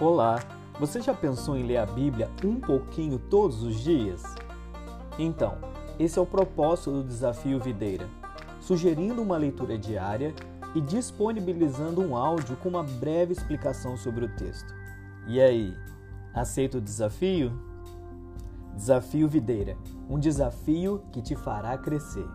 Olá, você já pensou em ler a Bíblia um pouquinho todos os dias? Então, esse é o propósito do Desafio Videira, sugerindo uma leitura diária e disponibilizando um áudio com uma breve explicação sobre o texto. E aí, aceita o desafio? Desafio Videira um desafio que te fará crescer.